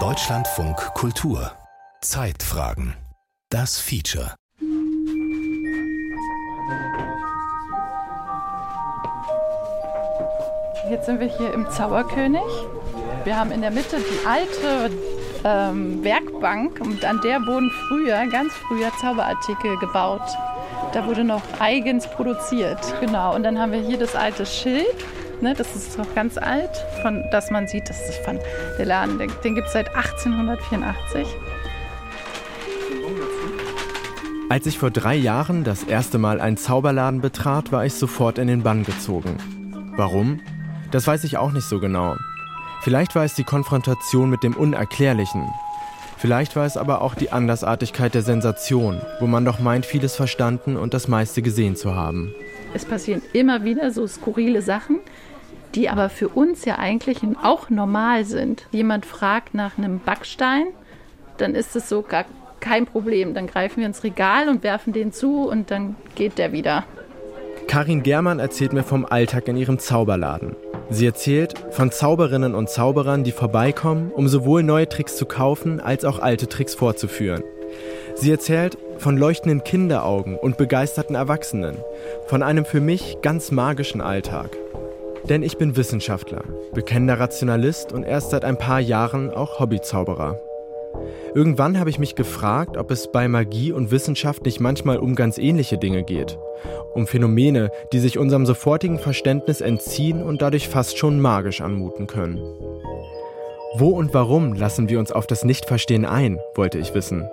Deutschlandfunk Kultur Zeitfragen Das Feature Jetzt sind wir hier im Zauberkönig. Wir haben in der Mitte die alte ähm, Werkbank und an der wurden früher, ganz früher Zauberartikel gebaut. Da wurde noch eigens produziert, genau. Und dann haben wir hier das alte Schild. Ne, das ist noch ganz alt, von, dass man sieht, das ist von der Laden, den, den gibt es seit 1884. Als ich vor drei Jahren das erste Mal einen Zauberladen betrat, war ich sofort in den Bann gezogen. Warum? Das weiß ich auch nicht so genau. Vielleicht war es die Konfrontation mit dem Unerklärlichen. Vielleicht war es aber auch die Andersartigkeit der Sensation, wo man doch meint, vieles verstanden und das meiste gesehen zu haben. Es passieren immer wieder so skurrile Sachen, die aber für uns ja eigentlich auch normal sind. Jemand fragt nach einem Backstein, dann ist es so gar kein Problem. Dann greifen wir ins Regal und werfen den zu und dann geht der wieder. Karin Germann erzählt mir vom Alltag in ihrem Zauberladen. Sie erzählt von Zauberinnen und Zauberern, die vorbeikommen, um sowohl neue Tricks zu kaufen als auch alte Tricks vorzuführen. Sie erzählt von leuchtenden Kinderaugen und begeisterten Erwachsenen, von einem für mich ganz magischen Alltag. Denn ich bin Wissenschaftler, bekennender Rationalist und erst seit ein paar Jahren auch Hobbyzauberer. Irgendwann habe ich mich gefragt, ob es bei Magie und Wissenschaft nicht manchmal um ganz ähnliche Dinge geht. Um Phänomene, die sich unserem sofortigen Verständnis entziehen und dadurch fast schon magisch anmuten können. Wo und warum lassen wir uns auf das Nichtverstehen ein, wollte ich wissen.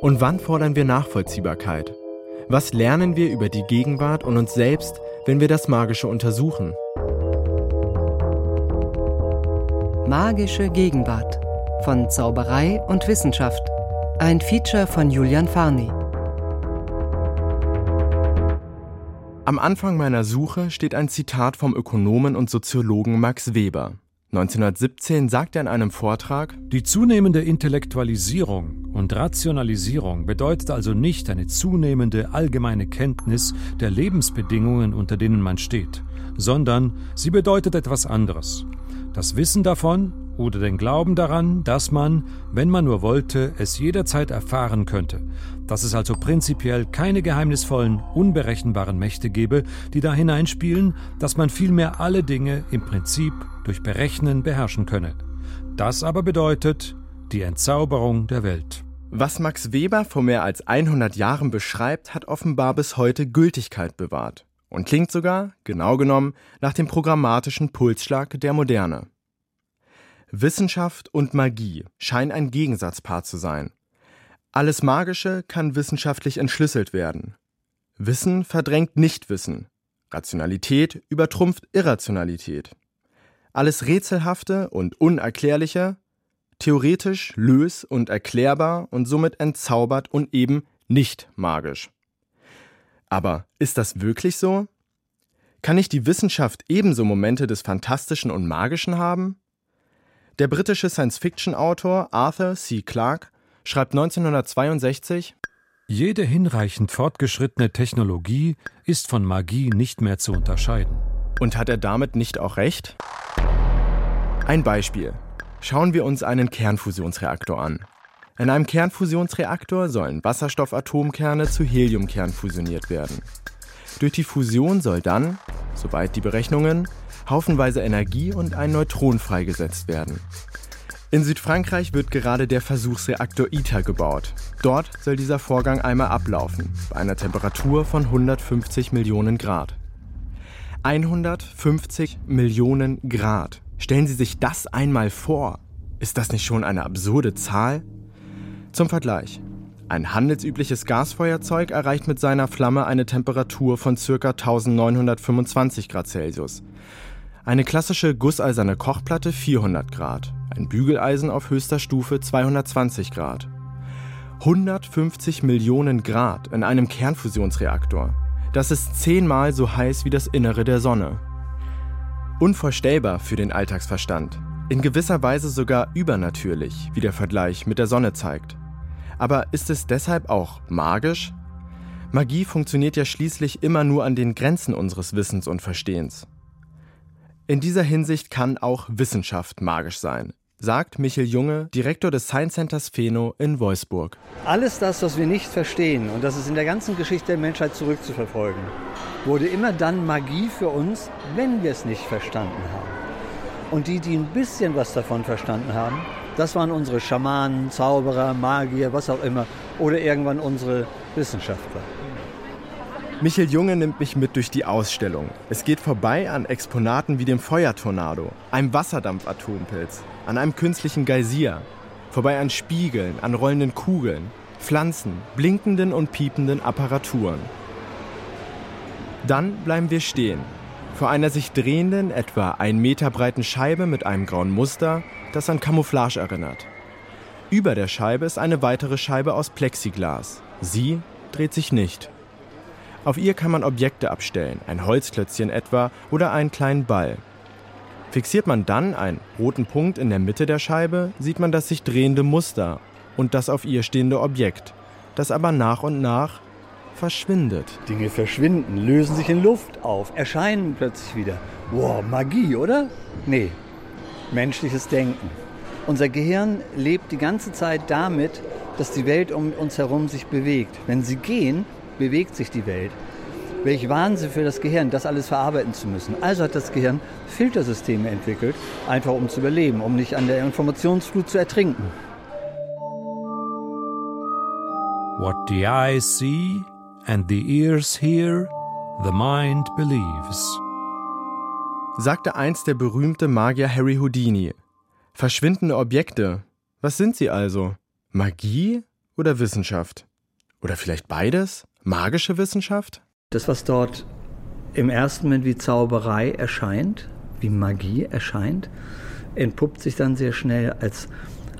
Und wann fordern wir Nachvollziehbarkeit? Was lernen wir über die Gegenwart und uns selbst, wenn wir das Magische untersuchen? Magische Gegenwart von Zauberei und Wissenschaft. Ein Feature von Julian Farni. Am Anfang meiner Suche steht ein Zitat vom Ökonomen und Soziologen Max Weber. 1917 sagt er in einem Vortrag, Die zunehmende Intellektualisierung und Rationalisierung bedeutet also nicht eine zunehmende allgemeine Kenntnis der Lebensbedingungen, unter denen man steht, sondern sie bedeutet etwas anderes. Das Wissen davon oder den Glauben daran, dass man, wenn man nur wollte, es jederzeit erfahren könnte, dass es also prinzipiell keine geheimnisvollen, unberechenbaren Mächte gebe, die da hineinspielen, dass man vielmehr alle Dinge im Prinzip durch Berechnen beherrschen könne. Das aber bedeutet die Entzauberung der Welt. Was Max Weber vor mehr als 100 Jahren beschreibt, hat offenbar bis heute Gültigkeit bewahrt und klingt sogar, genau genommen, nach dem programmatischen Pulsschlag der Moderne. Wissenschaft und Magie scheinen ein Gegensatzpaar zu sein. Alles Magische kann wissenschaftlich entschlüsselt werden. Wissen verdrängt Nichtwissen. Rationalität übertrumpft Irrationalität. Alles Rätselhafte und Unerklärliche, theoretisch lös und erklärbar und somit entzaubert und eben nicht magisch. Aber ist das wirklich so? Kann nicht die Wissenschaft ebenso Momente des Fantastischen und Magischen haben? Der britische Science-Fiction-Autor Arthur C. Clarke schreibt 1962 Jede hinreichend fortgeschrittene Technologie ist von Magie nicht mehr zu unterscheiden. Und hat er damit nicht auch recht? Ein Beispiel. Schauen wir uns einen Kernfusionsreaktor an. In einem Kernfusionsreaktor sollen Wasserstoffatomkerne zu Heliumkern fusioniert werden. Durch die Fusion soll dann, soweit die Berechnungen, haufenweise Energie und ein Neutron freigesetzt werden. In Südfrankreich wird gerade der Versuchsreaktor ITER gebaut. Dort soll dieser Vorgang einmal ablaufen, bei einer Temperatur von 150 Millionen Grad. 150 Millionen Grad. Stellen Sie sich das einmal vor. Ist das nicht schon eine absurde Zahl? Zum Vergleich. Ein handelsübliches Gasfeuerzeug erreicht mit seiner Flamme eine Temperatur von ca. 1925 Grad Celsius. Eine klassische gusseiserne Kochplatte 400 Grad, ein Bügeleisen auf höchster Stufe 220 Grad. 150 Millionen Grad in einem Kernfusionsreaktor. Das ist zehnmal so heiß wie das Innere der Sonne. Unvorstellbar für den Alltagsverstand. In gewisser Weise sogar übernatürlich, wie der Vergleich mit der Sonne zeigt. Aber ist es deshalb auch magisch? Magie funktioniert ja schließlich immer nur an den Grenzen unseres Wissens und Verstehens. In dieser Hinsicht kann auch Wissenschaft magisch sein, sagt Michel Junge, Direktor des Science Centers Pheno in Wolfsburg. Alles das, was wir nicht verstehen, und das ist in der ganzen Geschichte der Menschheit zurückzuverfolgen, wurde immer dann Magie für uns, wenn wir es nicht verstanden haben. Und die, die ein bisschen was davon verstanden haben, das waren unsere Schamanen, Zauberer, Magier, was auch immer, oder irgendwann unsere Wissenschaftler. Michel Junge nimmt mich mit durch die Ausstellung. Es geht vorbei an Exponaten wie dem Feuertornado, einem Wasserdampfatompilz, an einem künstlichen Geysir, vorbei an Spiegeln, an rollenden Kugeln, Pflanzen, blinkenden und piependen Apparaturen. Dann bleiben wir stehen, vor einer sich drehenden, etwa ein Meter breiten Scheibe mit einem grauen Muster, das an Camouflage erinnert. Über der Scheibe ist eine weitere Scheibe aus Plexiglas. Sie dreht sich nicht. Auf ihr kann man Objekte abstellen, ein Holzklötzchen etwa oder einen kleinen Ball. Fixiert man dann einen roten Punkt in der Mitte der Scheibe, sieht man das sich drehende Muster und das auf ihr stehende Objekt, das aber nach und nach verschwindet. Dinge verschwinden, lösen sich in Luft auf, erscheinen plötzlich wieder. Wow, Magie, oder? Nee, menschliches Denken. Unser Gehirn lebt die ganze Zeit damit, dass die Welt um uns herum sich bewegt. Wenn sie gehen, bewegt sich die Welt. Welch Wahnsinn für das Gehirn, das alles verarbeiten zu müssen. Also hat das Gehirn Filtersysteme entwickelt, einfach um zu überleben, um nicht an der Informationsflut zu ertrinken. What the eyes see and the ears hear, the mind believes. Sagte einst der berühmte Magier Harry Houdini. Verschwindende Objekte, was sind sie also? Magie oder Wissenschaft? Oder vielleicht beides? magische Wissenschaft? Das, was dort im ersten Moment wie Zauberei erscheint, wie Magie erscheint, entpuppt sich dann sehr schnell als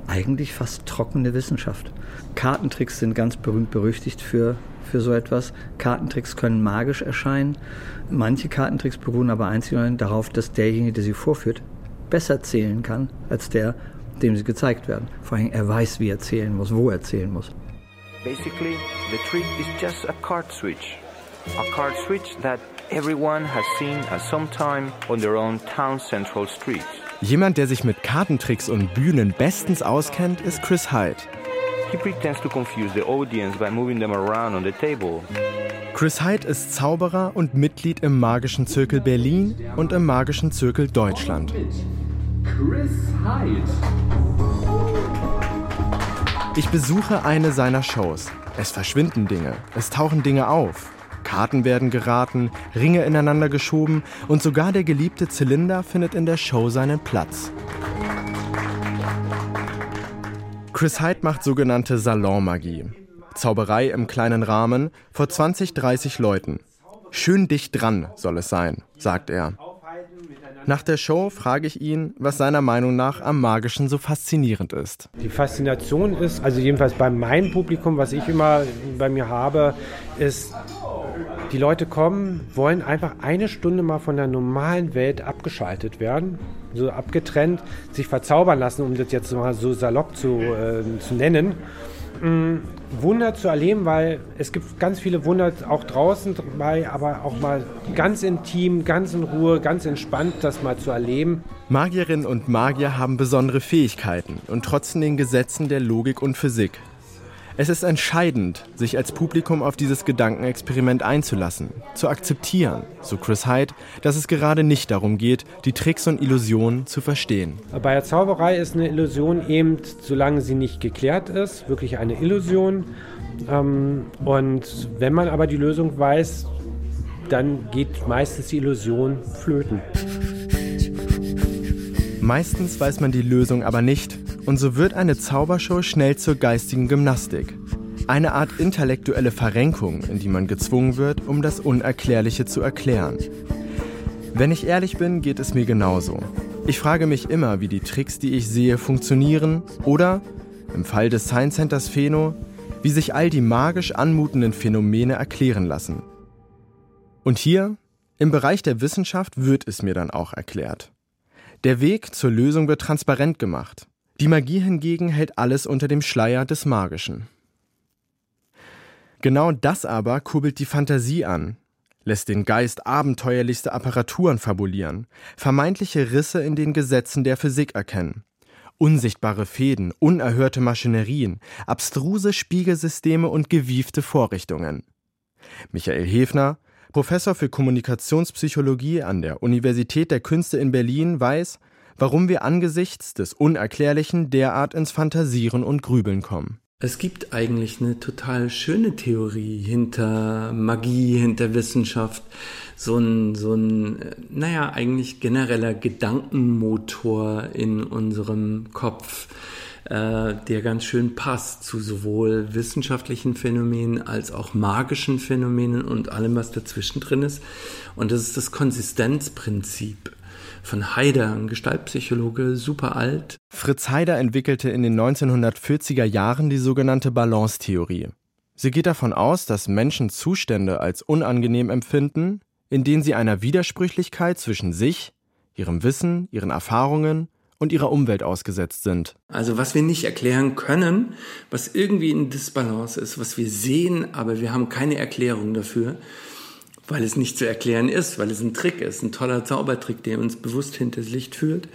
eigentlich fast trockene Wissenschaft. Kartentricks sind ganz berühmt berüchtigt für, für so etwas. Kartentricks können magisch erscheinen. Manche Kartentricks beruhen aber einzig und darauf, dass derjenige, der sie vorführt, besser zählen kann als der, dem sie gezeigt werden. Vor allem er weiß, wie er zählen muss, wo er zählen muss. Basically, the trick is just a card switch. A card switch that everyone has seen at some time on their own town central street. Jemand, der sich mit Kartentricks und Bühnen bestens auskennt, ist Chris Hyde. He pretends to confuse the audience by moving them around on the table. Chris Hyde ist Zauberer und Mitglied im Magischen Zirkel Berlin und im Magischen Zirkel Deutschland. Chris Hyde. Ich besuche eine seiner Shows. Es verschwinden Dinge, es tauchen Dinge auf. Karten werden geraten, Ringe ineinander geschoben und sogar der geliebte Zylinder findet in der Show seinen Platz. Chris Hyde macht sogenannte Salonmagie. Zauberei im kleinen Rahmen vor 20, 30 Leuten. Schön dicht dran soll es sein, sagt er. Nach der Show frage ich ihn, was seiner Meinung nach am Magischen so faszinierend ist. Die Faszination ist, also jedenfalls bei meinem Publikum, was ich immer bei mir habe, ist, die Leute kommen, wollen einfach eine Stunde mal von der normalen Welt abgeschaltet werden, so abgetrennt, sich verzaubern lassen, um das jetzt mal so salopp zu, äh, zu nennen. Mhm. Wunder zu erleben, weil es gibt ganz viele Wunder auch draußen dabei, aber auch mal ganz intim, ganz in Ruhe, ganz entspannt das mal zu erleben. Magierinnen und Magier haben besondere Fähigkeiten und trotzen den Gesetzen der Logik und Physik. Es ist entscheidend, sich als Publikum auf dieses Gedankenexperiment einzulassen, zu akzeptieren, so Chris Hyde, dass es gerade nicht darum geht, die Tricks und Illusionen zu verstehen. Bei der Zauberei ist eine Illusion eben, solange sie nicht geklärt ist, wirklich eine Illusion. Ähm, und wenn man aber die Lösung weiß, dann geht meistens die Illusion flöten. Meistens weiß man die Lösung aber nicht und so wird eine Zaubershow schnell zur geistigen Gymnastik. Eine Art intellektuelle Verrenkung, in die man gezwungen wird, um das Unerklärliche zu erklären. Wenn ich ehrlich bin, geht es mir genauso. Ich frage mich immer, wie die Tricks, die ich sehe, funktionieren oder, im Fall des Science Centers Pheno, wie sich all die magisch anmutenden Phänomene erklären lassen. Und hier, im Bereich der Wissenschaft, wird es mir dann auch erklärt. Der Weg zur Lösung wird transparent gemacht. Die Magie hingegen hält alles unter dem Schleier des Magischen. Genau das aber kurbelt die Fantasie an, lässt den Geist abenteuerlichste Apparaturen fabulieren, vermeintliche Risse in den Gesetzen der Physik erkennen. Unsichtbare Fäden, unerhörte Maschinerien, abstruse Spiegelsysteme und gewiefte Vorrichtungen. Michael Hefner, Professor für Kommunikationspsychologie an der Universität der Künste in Berlin, weiß, warum wir angesichts des Unerklärlichen derart ins Fantasieren und Grübeln kommen. Es gibt eigentlich eine total schöne Theorie hinter Magie, hinter Wissenschaft. So ein, so ein, naja, eigentlich genereller Gedankenmotor in unserem Kopf, äh, der ganz schön passt zu sowohl wissenschaftlichen Phänomenen als auch magischen Phänomenen und allem, was dazwischen drin ist. Und das ist das Konsistenzprinzip von Haider, ein Gestaltpsychologe, super alt. Fritz Haider entwickelte in den 1940er Jahren die sogenannte Balance-Theorie. Sie geht davon aus, dass Menschen Zustände als unangenehm empfinden, in denen sie einer Widersprüchlichkeit zwischen sich, ihrem Wissen, ihren Erfahrungen und ihrer Umwelt ausgesetzt sind. Also was wir nicht erklären können, was irgendwie in Disbalance ist, was wir sehen, aber wir haben keine Erklärung dafür weil es nicht zu erklären ist, weil es ein Trick ist, ein toller Zaubertrick, der uns bewusst hinters Licht führt.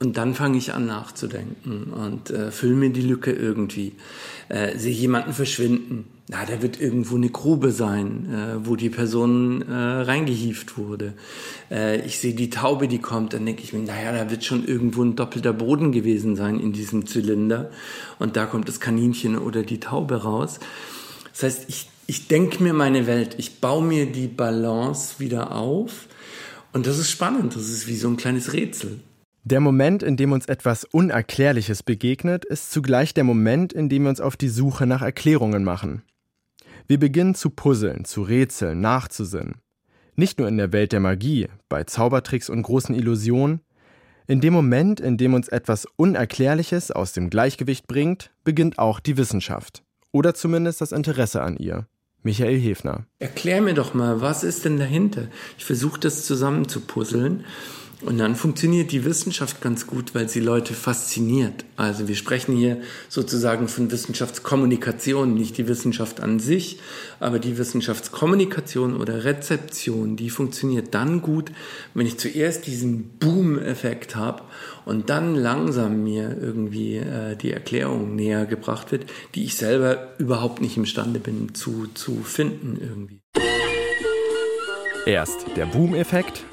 Und dann fange ich an nachzudenken und äh, fülle mir die Lücke irgendwie. Äh, sehe jemanden verschwinden. Na, da wird irgendwo eine Grube sein, äh, wo die Person äh, reingehieft wurde. Äh, ich sehe die Taube, die kommt, dann denke ich mir, naja, da wird schon irgendwo ein doppelter Boden gewesen sein in diesem Zylinder. Und da kommt das Kaninchen oder die Taube raus. Das heißt, ich ich denke mir meine Welt, ich baue mir die Balance wieder auf. Und das ist spannend, das ist wie so ein kleines Rätsel. Der Moment, in dem uns etwas Unerklärliches begegnet, ist zugleich der Moment, in dem wir uns auf die Suche nach Erklärungen machen. Wir beginnen zu puzzeln, zu rätseln, nachzusinnen. Nicht nur in der Welt der Magie, bei Zaubertricks und großen Illusionen. In dem Moment, in dem uns etwas Unerklärliches aus dem Gleichgewicht bringt, beginnt auch die Wissenschaft. Oder zumindest das Interesse an ihr. Michael Hefner. Erklär mir doch mal, was ist denn dahinter? Ich versuche das zusammen zu puzzeln. Und dann funktioniert die Wissenschaft ganz gut, weil sie Leute fasziniert. Also wir sprechen hier sozusagen von Wissenschaftskommunikation, nicht die Wissenschaft an sich, aber die Wissenschaftskommunikation oder Rezeption, die funktioniert dann gut, wenn ich zuerst diesen Boom-Effekt habe und dann langsam mir irgendwie äh, die Erklärung näher gebracht wird, die ich selber überhaupt nicht imstande bin zu, zu finden irgendwie. Erst der Boom-Effekt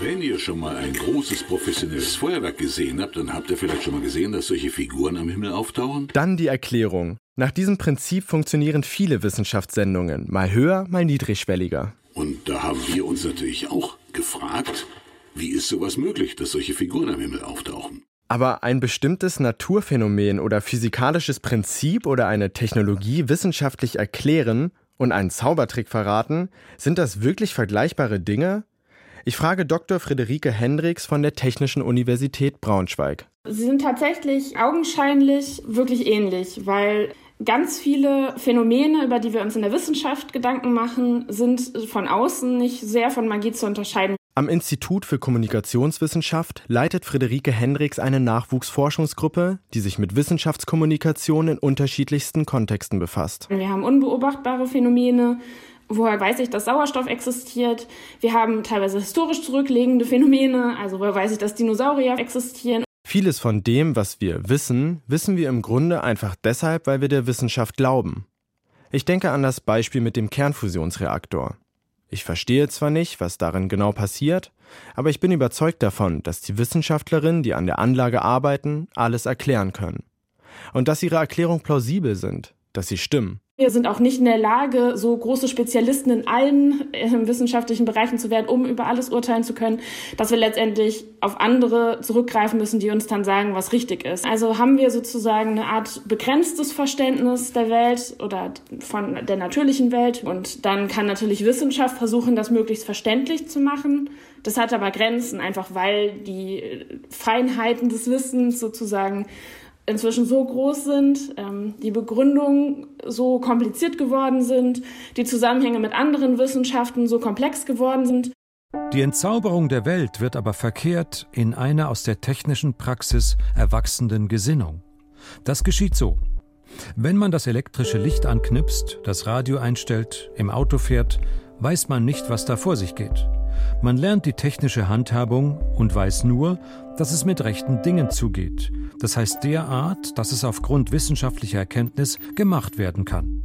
wenn ihr schon mal ein großes professionelles Feuerwerk gesehen habt, dann habt ihr vielleicht schon mal gesehen, dass solche Figuren am Himmel auftauchen. Dann die Erklärung. Nach diesem Prinzip funktionieren viele Wissenschaftssendungen, mal höher, mal niedrigschwelliger. Und da haben wir uns natürlich auch gefragt, wie ist sowas möglich, dass solche Figuren am Himmel auftauchen? Aber ein bestimmtes Naturphänomen oder physikalisches Prinzip oder eine Technologie wissenschaftlich erklären und einen Zaubertrick verraten, sind das wirklich vergleichbare Dinge? Ich frage Dr. Friederike Hendricks von der Technischen Universität Braunschweig. Sie sind tatsächlich augenscheinlich wirklich ähnlich, weil ganz viele Phänomene, über die wir uns in der Wissenschaft Gedanken machen, sind von außen nicht sehr von Magie zu unterscheiden. Am Institut für Kommunikationswissenschaft leitet Friederike Hendricks eine Nachwuchsforschungsgruppe, die sich mit Wissenschaftskommunikation in unterschiedlichsten Kontexten befasst. Wir haben unbeobachtbare Phänomene, woher weiß ich, dass Sauerstoff existiert. Wir haben teilweise historisch zurückliegende Phänomene, also woher weiß ich, dass Dinosaurier existieren. Vieles von dem, was wir wissen, wissen wir im Grunde einfach deshalb, weil wir der Wissenschaft glauben. Ich denke an das Beispiel mit dem Kernfusionsreaktor. Ich verstehe zwar nicht, was darin genau passiert, aber ich bin überzeugt davon, dass die Wissenschaftlerinnen, die an der Anlage arbeiten, alles erklären können. Und dass ihre Erklärungen plausibel sind, dass sie stimmen. Wir sind auch nicht in der Lage, so große Spezialisten in allen äh, wissenschaftlichen Bereichen zu werden, um über alles urteilen zu können, dass wir letztendlich auf andere zurückgreifen müssen, die uns dann sagen, was richtig ist. Also haben wir sozusagen eine Art begrenztes Verständnis der Welt oder von der natürlichen Welt. Und dann kann natürlich Wissenschaft versuchen, das möglichst verständlich zu machen. Das hat aber Grenzen, einfach weil die Feinheiten des Wissens sozusagen inzwischen so groß sind, ähm, die Begründungen so kompliziert geworden sind, die Zusammenhänge mit anderen Wissenschaften so komplex geworden sind. Die Entzauberung der Welt wird aber verkehrt in einer aus der technischen Praxis erwachsenden Gesinnung. Das geschieht so. Wenn man das elektrische Licht anknipst, das Radio einstellt, im Auto fährt weiß man nicht, was da vor sich geht. Man lernt die technische Handhabung und weiß nur, dass es mit rechten Dingen zugeht. Das heißt derart, dass es aufgrund wissenschaftlicher Erkenntnis gemacht werden kann.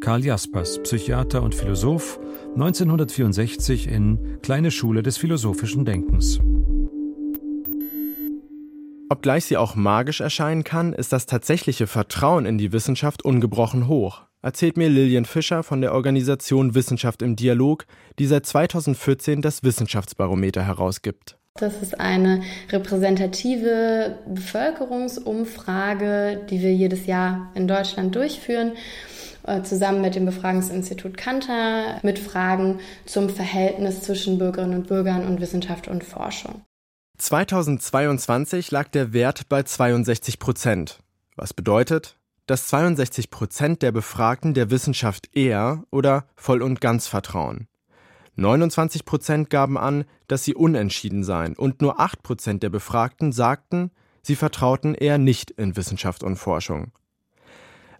Karl Jaspers, Psychiater und Philosoph, 1964 in Kleine Schule des philosophischen Denkens. Obgleich sie auch magisch erscheinen kann, ist das tatsächliche Vertrauen in die Wissenschaft ungebrochen hoch, erzählt mir Lilian Fischer von der Organisation Wissenschaft im Dialog, die seit 2014 das Wissenschaftsbarometer herausgibt. Das ist eine repräsentative Bevölkerungsumfrage, die wir jedes Jahr in Deutschland durchführen, äh, zusammen mit dem Befragungsinstitut Kantar, mit Fragen zum Verhältnis zwischen Bürgerinnen und Bürgern und Wissenschaft und Forschung. 2022 lag der Wert bei 62 Prozent, was bedeutet, dass 62 Prozent der Befragten der Wissenschaft eher oder voll und ganz vertrauen. 29 Prozent gaben an, dass sie unentschieden seien und nur 8 Prozent der Befragten sagten, sie vertrauten eher nicht in Wissenschaft und Forschung.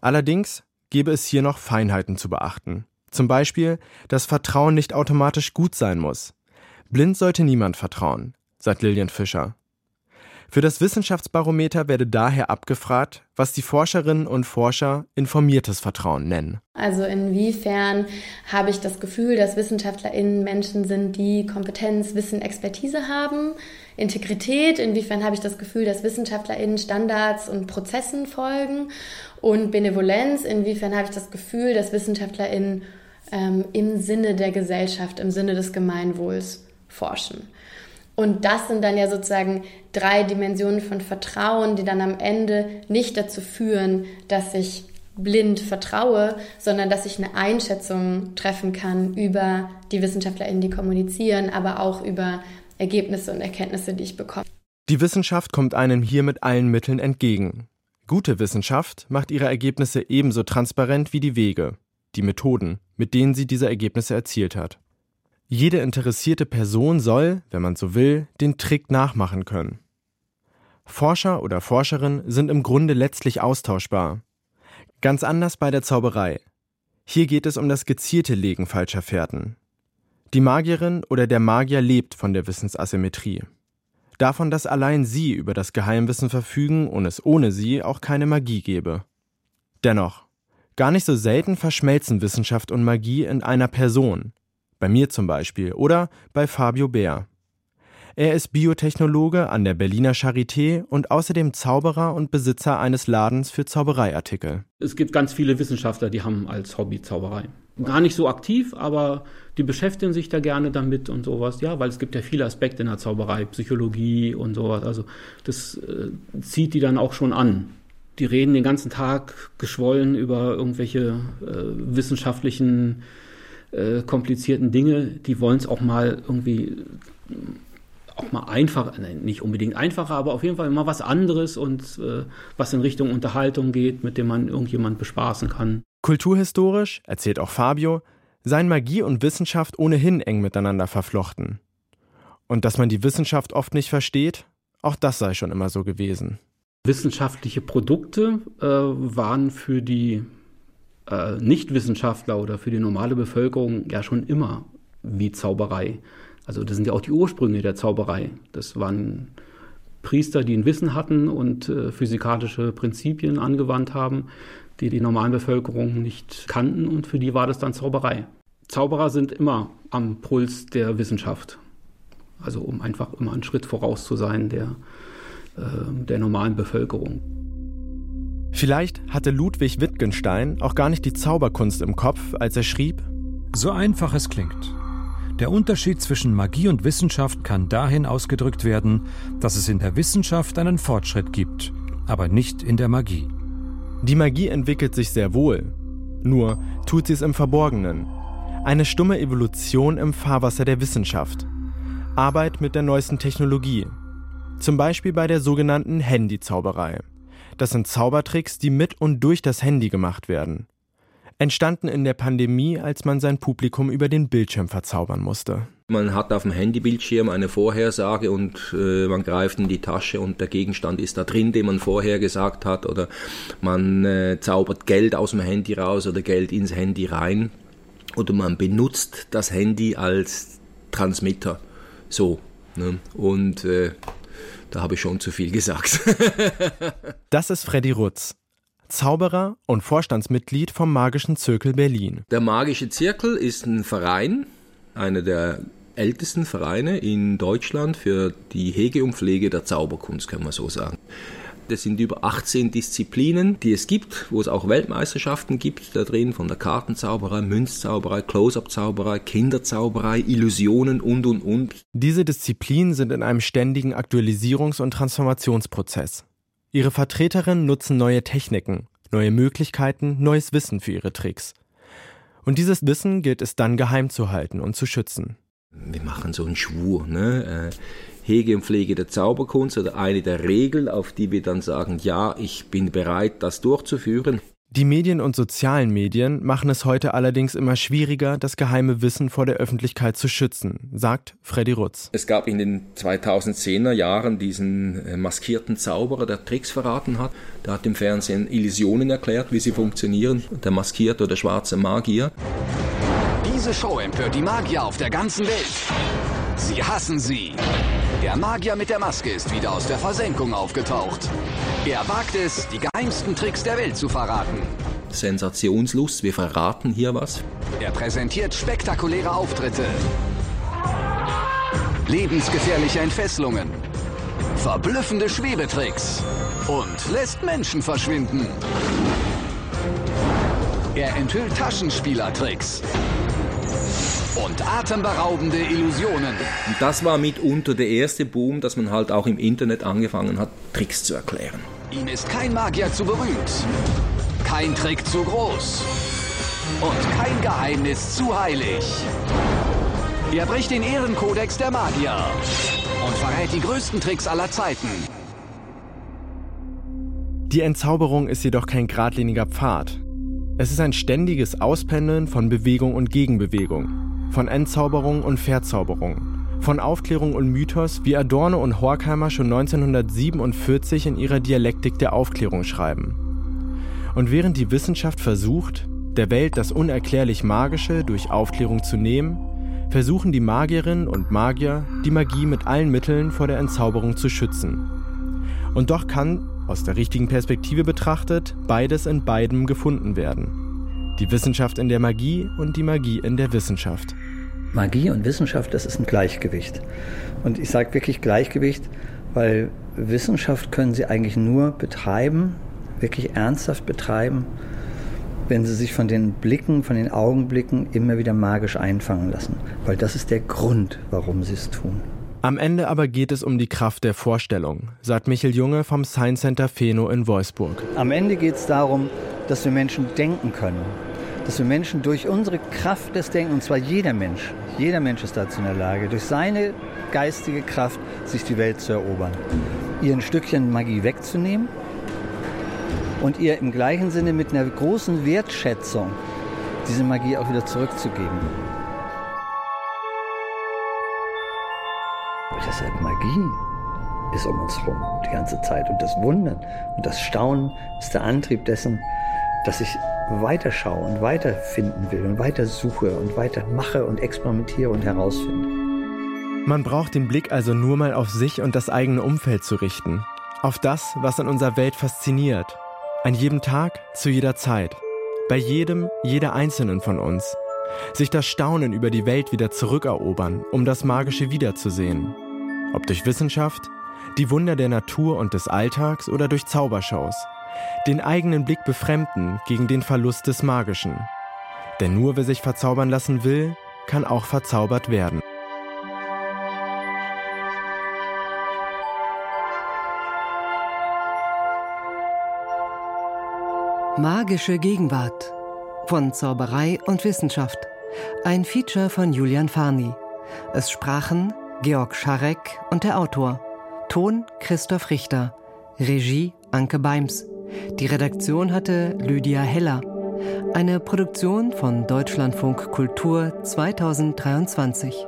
Allerdings gäbe es hier noch Feinheiten zu beachten. Zum Beispiel, dass Vertrauen nicht automatisch gut sein muss. Blind sollte niemand vertrauen sagt Lilian Fischer. Für das Wissenschaftsbarometer werde daher abgefragt, was die Forscherinnen und Forscher informiertes Vertrauen nennen. Also inwiefern habe ich das Gefühl, dass WissenschaftlerInnen Menschen sind, die Kompetenz, Wissen, Expertise haben, Integrität, inwiefern habe ich das Gefühl, dass WissenschaftlerInnen Standards und Prozessen folgen und Benevolenz, inwiefern habe ich das Gefühl, dass WissenschaftlerInnen ähm, im Sinne der Gesellschaft, im Sinne des Gemeinwohls forschen. Und das sind dann ja sozusagen drei Dimensionen von Vertrauen, die dann am Ende nicht dazu führen, dass ich blind vertraue, sondern dass ich eine Einschätzung treffen kann über die WissenschaftlerInnen, die kommunizieren, aber auch über Ergebnisse und Erkenntnisse, die ich bekomme. Die Wissenschaft kommt einem hier mit allen Mitteln entgegen. Gute Wissenschaft macht ihre Ergebnisse ebenso transparent wie die Wege, die Methoden, mit denen sie diese Ergebnisse erzielt hat. Jede interessierte Person soll, wenn man so will, den Trick nachmachen können. Forscher oder Forscherin sind im Grunde letztlich austauschbar. Ganz anders bei der Zauberei. Hier geht es um das gezielte Legen falscher Fährten. Die Magierin oder der Magier lebt von der Wissensasymmetrie. Davon, dass allein sie über das Geheimwissen verfügen und es ohne sie auch keine Magie gäbe. Dennoch, gar nicht so selten verschmelzen Wissenschaft und Magie in einer Person, bei mir zum Beispiel oder bei Fabio Bär. Er ist Biotechnologe an der Berliner Charité und außerdem Zauberer und Besitzer eines Ladens für Zaubereiartikel. Es gibt ganz viele Wissenschaftler, die haben als Hobby Zauberei. Gar nicht so aktiv, aber die beschäftigen sich da gerne damit und sowas. Ja, weil es gibt ja viele Aspekte in der Zauberei, Psychologie und sowas. Also das äh, zieht die dann auch schon an. Die reden den ganzen Tag geschwollen über irgendwelche äh, wissenschaftlichen äh, komplizierten Dinge, die wollen es auch mal irgendwie auch mal einfach, nein, nicht unbedingt einfacher, aber auf jeden Fall mal was anderes und äh, was in Richtung Unterhaltung geht, mit dem man irgendjemand bespaßen kann. Kulturhistorisch, erzählt auch Fabio, seien Magie und Wissenschaft ohnehin eng miteinander verflochten. Und dass man die Wissenschaft oft nicht versteht, auch das sei schon immer so gewesen. Wissenschaftliche Produkte äh, waren für die äh, Nichtwissenschaftler oder für die normale Bevölkerung ja schon immer wie Zauberei. Also das sind ja auch die Ursprünge der Zauberei. Das waren Priester, die ein Wissen hatten und äh, physikalische Prinzipien angewandt haben, die die normalen Bevölkerung nicht kannten und für die war das dann Zauberei. Zauberer sind immer am Puls der Wissenschaft. Also um einfach immer einen Schritt voraus zu sein der, äh, der normalen Bevölkerung. Vielleicht hatte Ludwig Wittgenstein auch gar nicht die Zauberkunst im Kopf, als er schrieb: So einfach es klingt. Der Unterschied zwischen Magie und Wissenschaft kann dahin ausgedrückt werden, dass es in der Wissenschaft einen Fortschritt gibt, aber nicht in der Magie. Die Magie entwickelt sich sehr wohl, nur tut sie es im Verborgenen. Eine stumme Evolution im Fahrwasser der Wissenschaft. Arbeit mit der neuesten Technologie. Zum Beispiel bei der sogenannten Handyzauberei. Das sind Zaubertricks, die mit und durch das Handy gemacht werden. Entstanden in der Pandemie, als man sein Publikum über den Bildschirm verzaubern musste. Man hat auf dem Handybildschirm eine Vorhersage und äh, man greift in die Tasche und der Gegenstand ist da drin, den man vorher gesagt hat. Oder man äh, zaubert Geld aus dem Handy raus oder Geld ins Handy rein. oder man benutzt das Handy als Transmitter. So. Ne? Und äh, da habe ich schon zu viel gesagt. das ist Freddy Rutz. Zauberer und Vorstandsmitglied vom Magischen Zirkel Berlin. Der Magische Zirkel ist ein Verein, einer der ältesten Vereine in Deutschland für die Hege und Pflege der Zauberkunst, kann man so sagen. Das sind über 18 Disziplinen, die es gibt, wo es auch Weltmeisterschaften gibt da drin, von der Kartenzauberei, Münzzauberei, Close-up-Zauberei, Kinderzauberei, Illusionen und, und, und. Diese Disziplinen sind in einem ständigen Aktualisierungs- und Transformationsprozess. Ihre Vertreterinnen nutzen neue Techniken, neue Möglichkeiten, neues Wissen für ihre Tricks. Und dieses Wissen gilt es dann geheim zu halten und zu schützen. Wir machen so einen Schwur, ne? Äh, Hege und Pflege der Zauberkunst oder eine der Regeln, auf die wir dann sagen, ja, ich bin bereit, das durchzuführen. Die Medien und sozialen Medien machen es heute allerdings immer schwieriger, das geheime Wissen vor der Öffentlichkeit zu schützen, sagt Freddy Rutz. Es gab in den 2010er Jahren diesen äh, maskierten Zauberer, der Tricks verraten hat. Der hat im Fernsehen Illusionen erklärt, wie sie funktionieren. Der maskierte oder schwarze Magier. Diese Show empört die Magier auf der ganzen Welt. Sie hassen sie. Der Magier mit der Maske ist wieder aus der Versenkung aufgetaucht. Er wagt es, die geheimsten Tricks der Welt zu verraten. Sensationslust, wir verraten hier was. Er präsentiert spektakuläre Auftritte. Lebensgefährliche Entfesselungen. Verblüffende Schwebetricks. Und lässt Menschen verschwinden. Er enthüllt Taschenspielertricks und atemberaubende Illusionen. Und das war mitunter der erste Boom, dass man halt auch im Internet angefangen hat, Tricks zu erklären. Ihm ist kein Magier zu berühmt, kein Trick zu groß und kein Geheimnis zu heilig. Er bricht den Ehrenkodex der Magier und verrät die größten Tricks aller Zeiten. Die Entzauberung ist jedoch kein geradliniger Pfad. Es ist ein ständiges Auspendeln von Bewegung und Gegenbewegung, von Entzauberung und Verzauberung, von Aufklärung und Mythos, wie Adorno und Horkheimer schon 1947 in ihrer Dialektik der Aufklärung schreiben. Und während die Wissenschaft versucht, der Welt das unerklärlich Magische durch Aufklärung zu nehmen, versuchen die Magierinnen und Magier, die Magie mit allen Mitteln vor der Entzauberung zu schützen. Und doch kann, aus der richtigen Perspektive betrachtet, beides in beidem gefunden werden. Die Wissenschaft in der Magie und die Magie in der Wissenschaft. Magie und Wissenschaft, das ist ein Gleichgewicht. Und ich sage wirklich Gleichgewicht, weil Wissenschaft können Sie eigentlich nur betreiben, wirklich ernsthaft betreiben, wenn Sie sich von den Blicken, von den Augenblicken immer wieder magisch einfangen lassen. Weil das ist der Grund, warum Sie es tun. Am Ende aber geht es um die Kraft der Vorstellung, sagt Michel Junge vom Science Center Feno in Wolfsburg. Am Ende geht es darum, dass wir Menschen denken können dass wir Menschen durch unsere Kraft des Denkens, und zwar jeder Mensch, jeder Mensch ist dazu in der Lage, durch seine geistige Kraft sich die Welt zu erobern, ihr ein Stückchen Magie wegzunehmen und ihr im gleichen Sinne mit einer großen Wertschätzung diese Magie auch wieder zurückzugeben. Deshalb Magie ist um uns herum die ganze Zeit und das Wundern und das Staunen ist der Antrieb dessen, dass ich weiterschaue und weiterfinden will und weiter suche und weiter mache und experimentiere und herausfinde. Man braucht den Blick also nur mal auf sich und das eigene Umfeld zu richten. Auf das, was in unserer Welt fasziniert. An jedem Tag, zu jeder Zeit. Bei jedem, jeder Einzelnen von uns. Sich das Staunen über die Welt wieder zurückerobern, um das Magische wiederzusehen. Ob durch Wissenschaft, die Wunder der Natur und des Alltags oder durch Zaubershows den eigenen Blick befremden gegen den Verlust des Magischen. Denn nur wer sich verzaubern lassen will, kann auch verzaubert werden. Magische Gegenwart von Zauberei und Wissenschaft. Ein Feature von Julian Farni. Es sprachen Georg Scharek und der Autor. Ton Christoph Richter. Regie Anke Beims. Die Redaktion hatte Lydia Heller. Eine Produktion von Deutschlandfunk Kultur 2023.